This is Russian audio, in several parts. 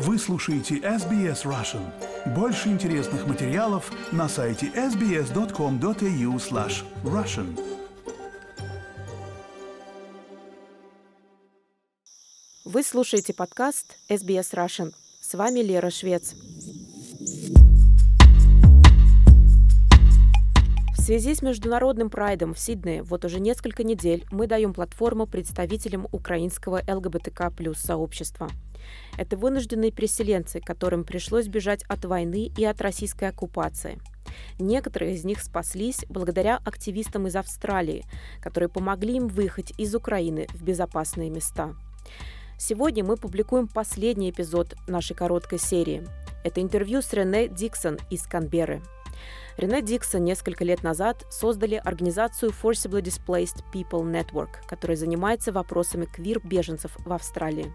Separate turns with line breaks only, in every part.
Вы слушаете SBS Russian. Больше интересных материалов на сайте sbs.com.au slash russian.
Вы слушаете подкаст SBS Russian. С вами Лера Швец. Связи с международным прайдом в Сиднее вот уже несколько недель мы даем платформу представителям украинского ЛГБТК плюс сообщества – это вынужденные переселенцы, которым пришлось бежать от войны и от российской оккупации. Некоторые из них спаслись благодаря активистам из Австралии, которые помогли им выехать из Украины в безопасные места. Сегодня мы публикуем последний эпизод нашей короткой серии. Это интервью с Рене Диксон из Канберы. Рене Диксон несколько лет назад создали организацию Forcibly Displaced People Network, которая занимается вопросами квир-беженцев в Австралии.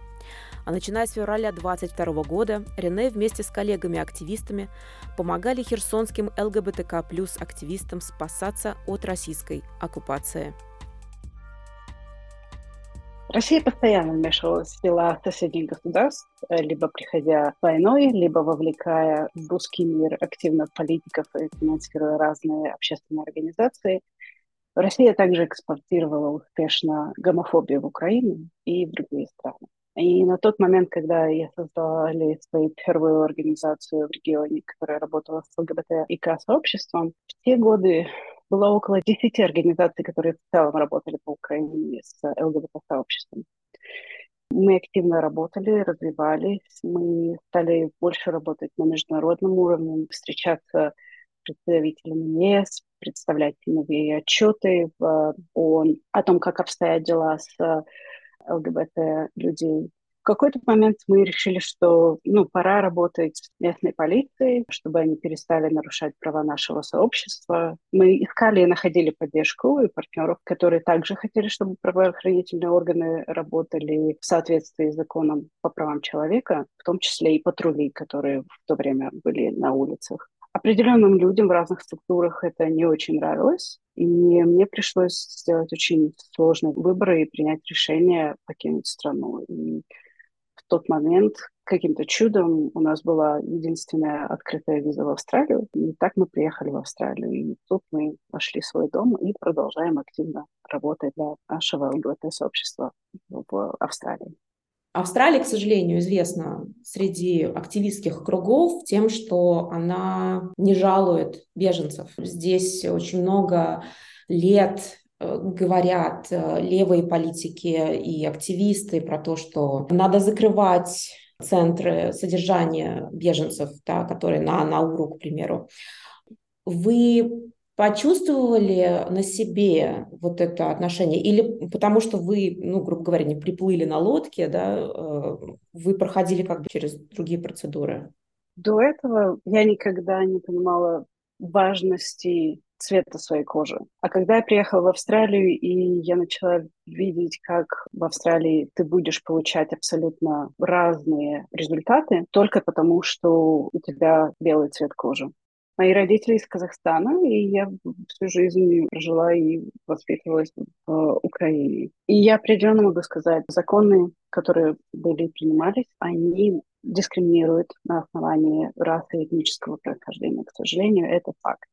А начиная с февраля 2022 года Рене вместе с коллегами-активистами помогали херсонским ЛГБТК плюс активистам спасаться от российской оккупации.
Россия постоянно вмешивалась в дела соседних государств, э, либо приходя войной, либо вовлекая в русский мир активно политиков и финансируя разные общественные организации. Россия также экспортировала успешно гомофобию в Украину и в другие страны. И на тот момент, когда я создала свою первую организацию в регионе, которая работала с ЛГБТ и сообществом, в те годы было около 10 организаций, которые в целом работали по Украине с ЛГБТ-сообществом. Мы активно работали, развивались, мы стали больше работать на международном уровне, встречаться с представителями ЕС, представлять новые отчеты в ООН о том, как обстоят дела с ЛГБТ людей. В какой-то момент мы решили, что ну, пора работать с местной полицией, чтобы они перестали нарушать права нашего сообщества. Мы искали и находили поддержку и партнеров, которые также хотели, чтобы правоохранительные органы работали в соответствии с законом по правам человека, в том числе и патрули, которые в то время были на улицах. Определенным людям в разных структурах это не очень нравилось, и мне пришлось сделать очень сложный выбор и принять решение покинуть страну. И в тот момент каким-то чудом у нас была единственная открытая виза в Австралию. И так мы приехали в Австралию. И тут мы нашли свой дом и продолжаем активно работать для нашего ЛГБТ-сообщества в Австралии.
Австралия, к сожалению, известна среди активистских кругов тем, что она не жалует беженцев. Здесь очень много лет э, говорят э, левые политики и активисты про то, что надо закрывать центры содержания беженцев, да, которые на Науру, к примеру. Вы почувствовали на себе вот это отношение? Или потому что вы, ну, грубо говоря, не приплыли на лодке, да, э, вы проходили как бы через другие процедуры?
До этого я никогда не понимала важности цвета своей кожи. А когда я приехала в Австралию, и я начала видеть, как в Австралии ты будешь получать абсолютно разные результаты только потому, что у тебя белый цвет кожи. Мои родители из Казахстана, и я всю жизнь прожила и воспитывалась в э, Украине. И я определенно могу сказать, законы, которые были принимались, они дискриминируют на основании расы и этнического происхождения. К сожалению, это факт.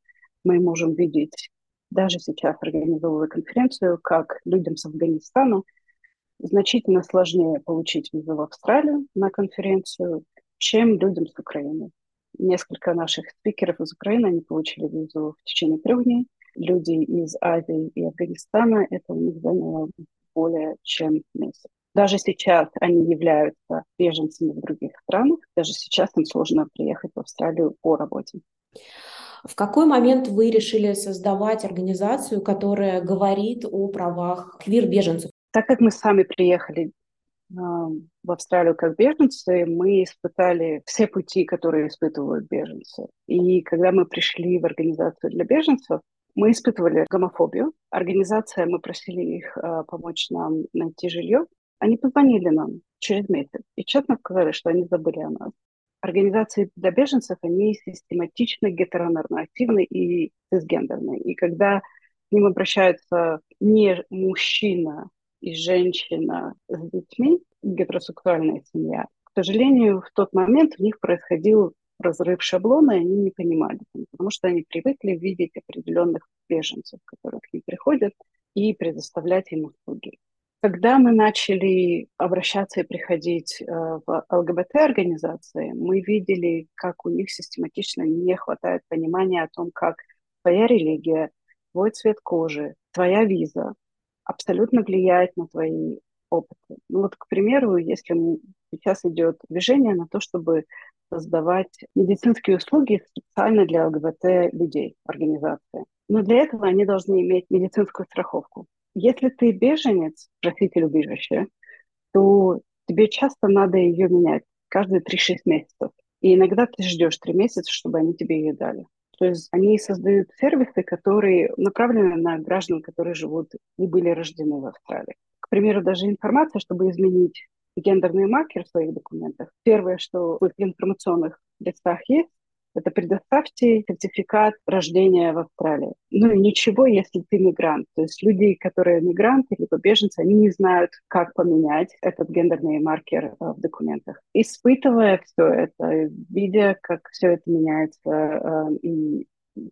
Мы можем видеть даже сейчас, организовывая конференцию, как людям с Афганистана значительно сложнее получить визу в Австралию на конференцию, чем людям с Украины. Несколько наших спикеров из Украины, они получили визу в течение трех дней. Люди из Азии и Афганистана, это у них заняло более чем месяц. Даже сейчас они являются беженцами в других странах. Даже сейчас им сложно приехать в Австралию по работе.
В какой момент вы решили создавать организацию, которая говорит о правах квир-беженцев?
Так как мы сами приехали в Австралию как беженцы, мы испытали все пути, которые испытывают беженцы. И когда мы пришли в организацию для беженцев, мы испытывали гомофобию. Организация, мы просили их э, помочь нам найти жилье. Они позвонили нам через месяц и честно сказали, что они забыли о нас. Организации для беженцев, они систематично гетеронормативны и цисгендерны. И когда к ним обращаются не мужчина и женщина с детьми, гетеросексуальная семья, К сожалению, в тот момент у них происходил разрыв шаблона, и они не понимали, потому что они привыкли видеть определенных беженцев, которые к ним приходят, и предоставлять им услуги. Когда мы начали обращаться и приходить э, в ЛГБТ-организации, мы видели, как у них систематично не хватает понимания о том, как твоя религия, твой цвет кожи, твоя виза абсолютно влияет на твои опыты. Ну вот, к примеру, если сейчас идет движение на то, чтобы создавать медицинские услуги специально для ЛГБТ людей, организации. Но для этого они должны иметь медицинскую страховку. Если ты беженец, проситель убежища, то тебе часто надо ее менять каждые 3-6 месяцев. И иногда ты ждешь 3 месяца, чтобы они тебе ее дали. То есть они создают сервисы, которые направлены на граждан, которые живут и были рождены в Австралии. К примеру, даже информация, чтобы изменить гендерные маркеры в своих документах. Первое, что в информационных листах есть, это предоставьте сертификат рождения в Австралии. Ну и ничего, если ты мигрант. То есть люди, которые мигранты либо беженцы, они не знают, как поменять этот гендерный маркер э, в документах. Испытывая все это, видя, как все это меняется э, и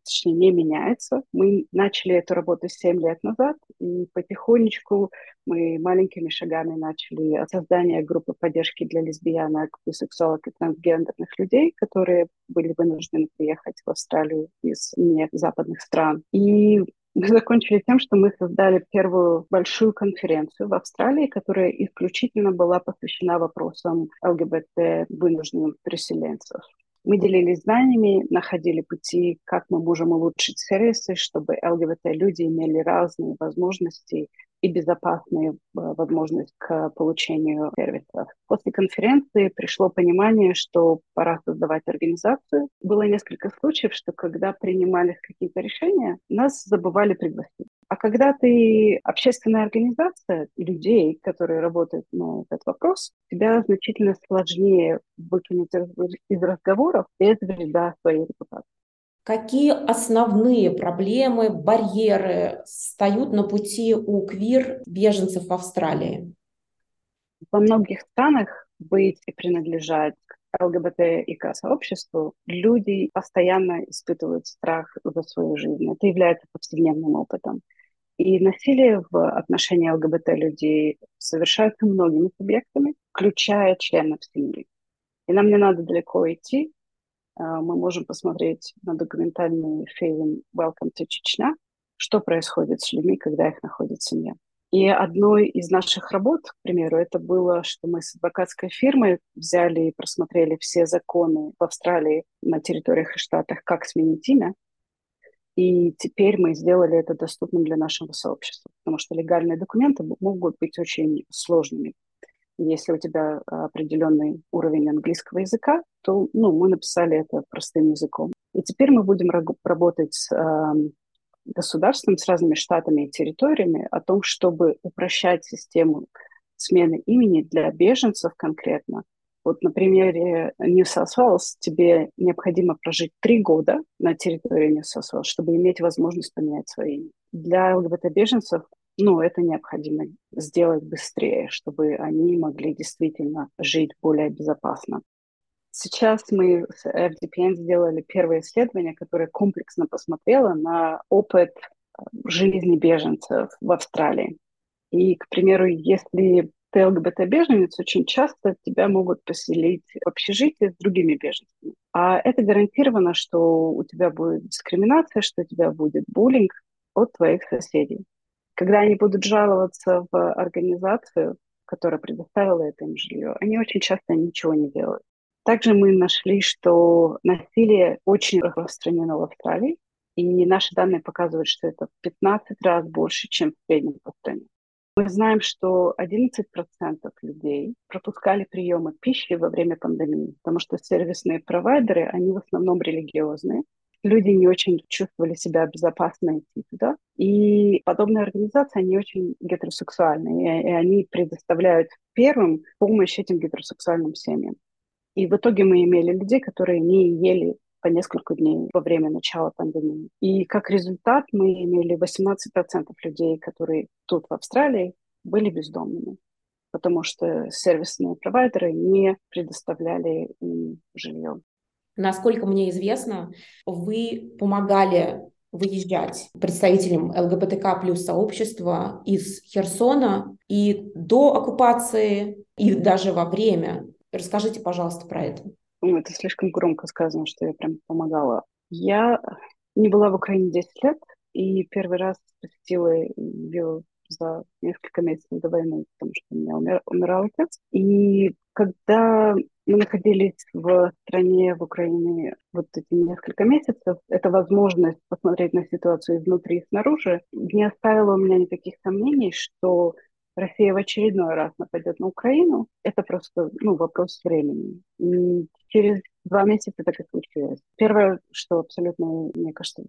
точнее, не меняется. Мы начали эту работу 7 лет назад, и потихонечку мы маленькими шагами начали создание группы поддержки для лесбиянок, бисексуалок и трансгендерных людей, которые были вынуждены приехать в Австралию из не западных стран. И мы закончили тем, что мы создали первую большую конференцию в Австралии, которая исключительно была посвящена вопросам ЛГБТ вынужденных переселенцев. Мы делились знаниями, находили пути, как мы можем улучшить сервисы, чтобы ЛГБТ-люди имели разные возможности и безопасные э, возможности к получению сервисов. После конференции пришло понимание, что пора создавать организацию. Было несколько случаев, что когда принимались какие-то решения, нас забывали пригласить. А когда ты общественная организация людей, которые работают на этот вопрос, тебя значительно сложнее выкинуть из разговоров без вреда своей репутации.
Какие основные проблемы, барьеры встают на пути у квир-беженцев в Австралии?
Во многих странах быть и принадлежать к ЛГБТ и к сообществу, люди постоянно испытывают страх за свою жизнь. Это является повседневным опытом. И насилие в отношении ЛГБТ людей совершается многими субъектами, включая членов семьи. И нам не надо далеко идти. А, мы можем посмотреть на документальный фильм «Welcome to Чечня», что происходит с людьми, когда их находит семья. И одной из наших работ, к примеру, это было, что мы с адвокатской фирмой взяли и просмотрели все законы в Австралии на территориях и штатах, как сменить имя, и теперь мы сделали это доступным для нашего сообщества, потому что легальные документы могут быть очень сложными. Если у тебя определенный уровень английского языка, то ну, мы написали это простым языком. И теперь мы будем работать с государством, с разными штатами и территориями о том, чтобы упрощать систему смены имени для беженцев конкретно, вот на примере New South Wales тебе необходимо прожить три года на территории New South Wales, чтобы иметь возможность поменять свое имя. Для ЛГБТ-беженцев ну, это необходимо сделать быстрее, чтобы они могли действительно жить более безопасно. Сейчас мы с FDPN сделали первое исследование, которое комплексно посмотрело на опыт э, жизни беженцев в Австралии. И, к примеру, если ты ЛГБТ-беженец, очень часто тебя могут поселить в общежитии с другими беженцами. А это гарантировано, что у тебя будет дискриминация, что у тебя будет буллинг от твоих соседей. Когда они будут жаловаться в организацию, которая предоставила это им жилье, они очень часто ничего не делают. Также мы нашли, что насилие очень распространено в Австралии, и наши данные показывают, что это в 15 раз больше, чем в среднем по стране. Мы знаем, что 11% людей пропускали приемы пищи во время пандемии, потому что сервисные провайдеры, они в основном религиозные. Люди не очень чувствовали себя безопасно идти туда. И подобные организации, они очень гетеросексуальные, и они предоставляют первым помощь этим гетеросексуальным семьям. И в итоге мы имели людей, которые не ели по несколько дней во время начала пандемии. И как результат мы имели 18% людей, которые тут в Австралии были бездомными. потому что сервисные провайдеры не предоставляли им жилье.
Насколько мне известно, вы помогали выезжать представителям ЛГБТК плюс сообщества из Херсона и до оккупации, и даже во время. Расскажите, пожалуйста, про это.
Ну, это слишком громко сказано, что я прям помогала. Я не была в Украине 10 лет, и первый раз посетила ее за несколько месяцев до войны, потому что у меня умер, умирал отец. И когда мы находились в стране, в Украине вот эти несколько месяцев, эта возможность посмотреть на ситуацию изнутри и снаружи не оставила у меня никаких сомнений, что Россия в очередной раз нападет на Украину, это просто ну, вопрос времени. И через два месяца так и случилось. Первое, что абсолютно, мне кажется,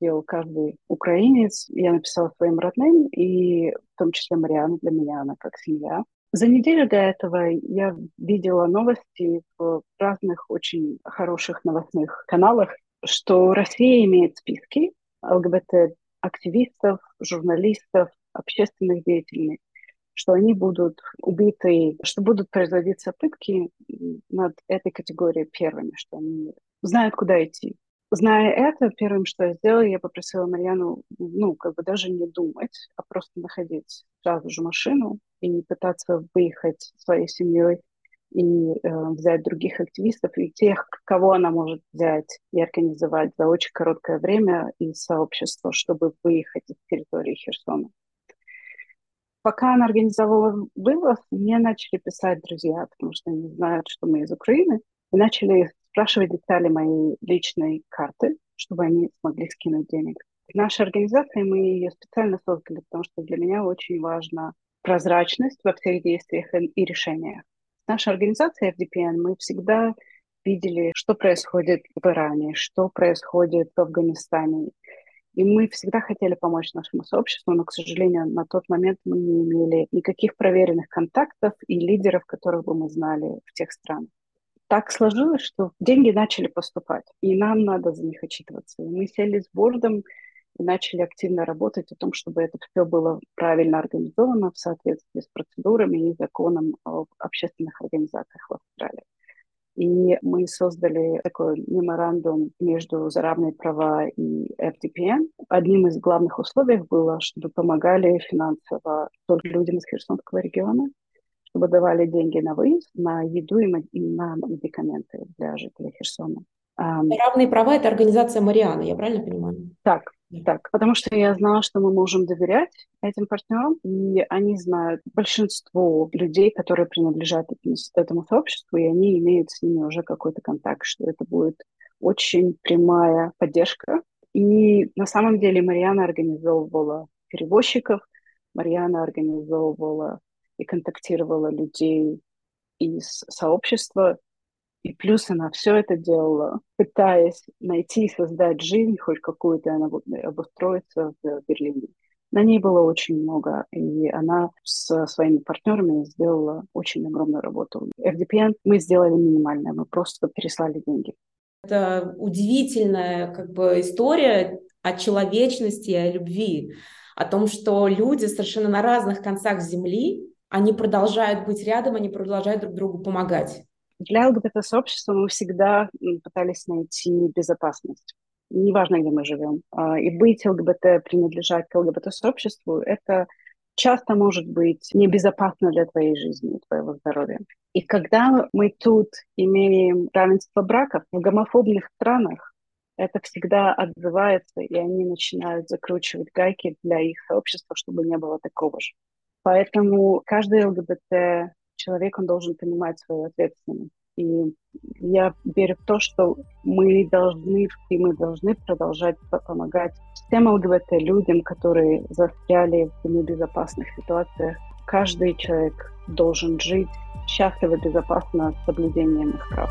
сделал каждый украинец, я написала своим родным, и в том числе Мариану для меня, она как семья. За неделю до этого я видела новости в разных очень хороших новостных каналах, что Россия имеет списки ЛГБТ-активистов, журналистов, общественных деятелей, что они будут убиты, что будут производиться пытки над этой категорией первыми, что они знают, куда идти. Зная это, первым, что я сделала, я попросила Марьяну, ну, как бы даже не думать, а просто находить сразу же машину и пытаться выехать своей семьей и э, взять других активистов и тех, кого она может взять и организовать за очень короткое время из сообщества, чтобы выехать из территории Херсона. Пока она организовала вывоз, мне начали писать друзья, потому что они знают, что мы из Украины, и начали спрашивать детали моей личной карты, чтобы они смогли скинуть денег. Наша организация, мы ее специально создали, потому что для меня очень важна прозрачность во всех действиях и решениях. Наша организация FDPN, мы всегда видели, что происходит в Иране, что происходит в Афганистане. И мы всегда хотели помочь нашему сообществу, но, к сожалению, на тот момент мы не имели никаких проверенных контактов и лидеров, которых бы мы знали в тех странах так сложилось, что деньги начали поступать, и нам надо за них отчитываться. И мы сели с бордом и начали активно работать о том, чтобы это все было правильно организовано в соответствии с процедурами и законом об общественных организациях в Австралии. И мы создали такой меморандум между за равные права и FDPN. Одним из главных условий было, чтобы помогали финансово только людям из Херсонского региона, чтобы давали деньги на выезд, на еду и на медикаменты для жителей Херсона.
Равные права – это организация Марианы, я правильно понимаю?
Так, так, потому что я знала, что мы можем доверять этим партнерам, и они знают большинство людей, которые принадлежат этому, сообществу, и они имеют с ними уже какой-то контакт, что это будет очень прямая поддержка. И на самом деле Мариана организовывала перевозчиков, Мариана организовывала и контактировала людей из сообщества. И плюс она все это делала, пытаясь найти и создать жизнь хоть какую-то, она обустроиться в Берлине. На ней было очень много, и она со своими партнерами сделала очень огромную работу. FDPN мы сделали минимальное, мы просто переслали деньги.
Это удивительная как бы история о человечности, о любви, о том, что люди совершенно на разных концах земли они продолжают быть рядом, они продолжают друг другу помогать.
Для ЛГБТ-сообщества мы всегда пытались найти безопасность. Неважно, где мы живем. А, и быть ЛГБТ, принадлежать к ЛГБТ-сообществу, это часто может быть небезопасно для твоей жизни, твоего здоровья. И когда мы тут имеем равенство браков в гомофобных странах, это всегда отзывается, и они начинают закручивать гайки для их сообщества, чтобы не было такого же. Поэтому каждый ЛГБТ человек, он должен понимать свою ответственность. И я верю в то, что мы должны, и мы должны продолжать помогать всем ЛГБТ людям, которые застряли в небезопасных ситуациях. Каждый человек должен жить счастливо, безопасно, с соблюдением их прав.